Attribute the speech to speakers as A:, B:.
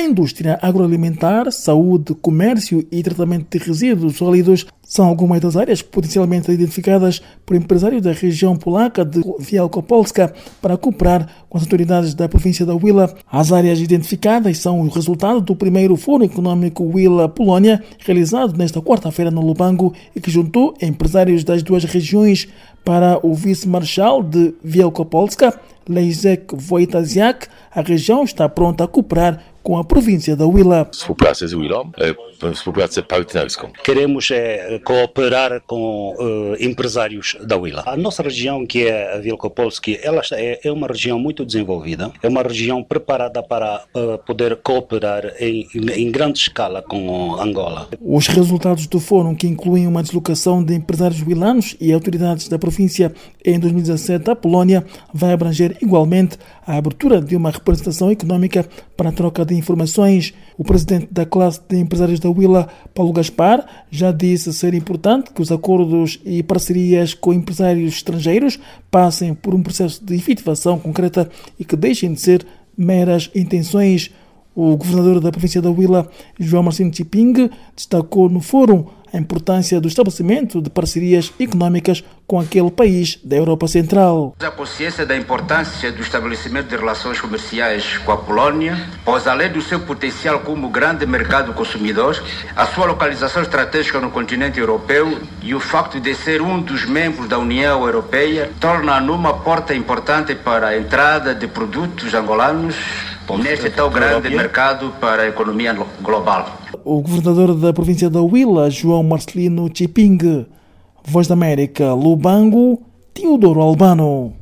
A: Indústria agroalimentar, saúde, comércio e tratamento de resíduos sólidos são algumas das áreas potencialmente identificadas por empresários da região polaca de Wielkopolska para cooperar com as autoridades da província da Willa. As áreas identificadas são o resultado do primeiro Fórum Econômico Willa-Polônia, realizado nesta quarta-feira no Lubango e que juntou empresários das duas regiões para o vice-marshal de Wielkopolska, Lejzek Wojtasiak. A região está pronta a cooperar com a província da Willa.
B: Współpracę z Willą, współpracę partnerską.
C: Queremos é, cooperar com uh, empresários da Willa. A nossa região, que é a Wielkopolski, ela é, é, uma região muito desenvolvida, é uma região preparada para uh, poder cooperar em, em, grande escala com Angola.
A: Os resultados do fórum, que incluem uma deslocação de empresários wilanos e autoridades da província em 2017 à Polónia, vai abranger igualmente a abertura de uma representação econômica para a troca de informações. O presidente da classe de empresários da Willa, Paulo Gaspar, já disse ser importante que os acordos e parcerias com empresários estrangeiros passem por um processo de efetivação concreta e que deixem de ser meras intenções. O governador da província da Huila, João Marcino Chiping, destacou no fórum a importância do estabelecimento de parcerias econômicas com aquele país da Europa Central.
D: A consciência da importância do estabelecimento de relações comerciais com a Polónia, pois além do seu potencial como grande mercado consumidor, a sua localização estratégica no continente europeu e o facto de ser um dos membros da União Europeia torna-a numa porta importante para a entrada de produtos angolanos neste tão grande mercado para a economia global.
A: O governador da província da Huila, João Marcelino Chiping, Voz da América, Lubango, Teodoro Albano.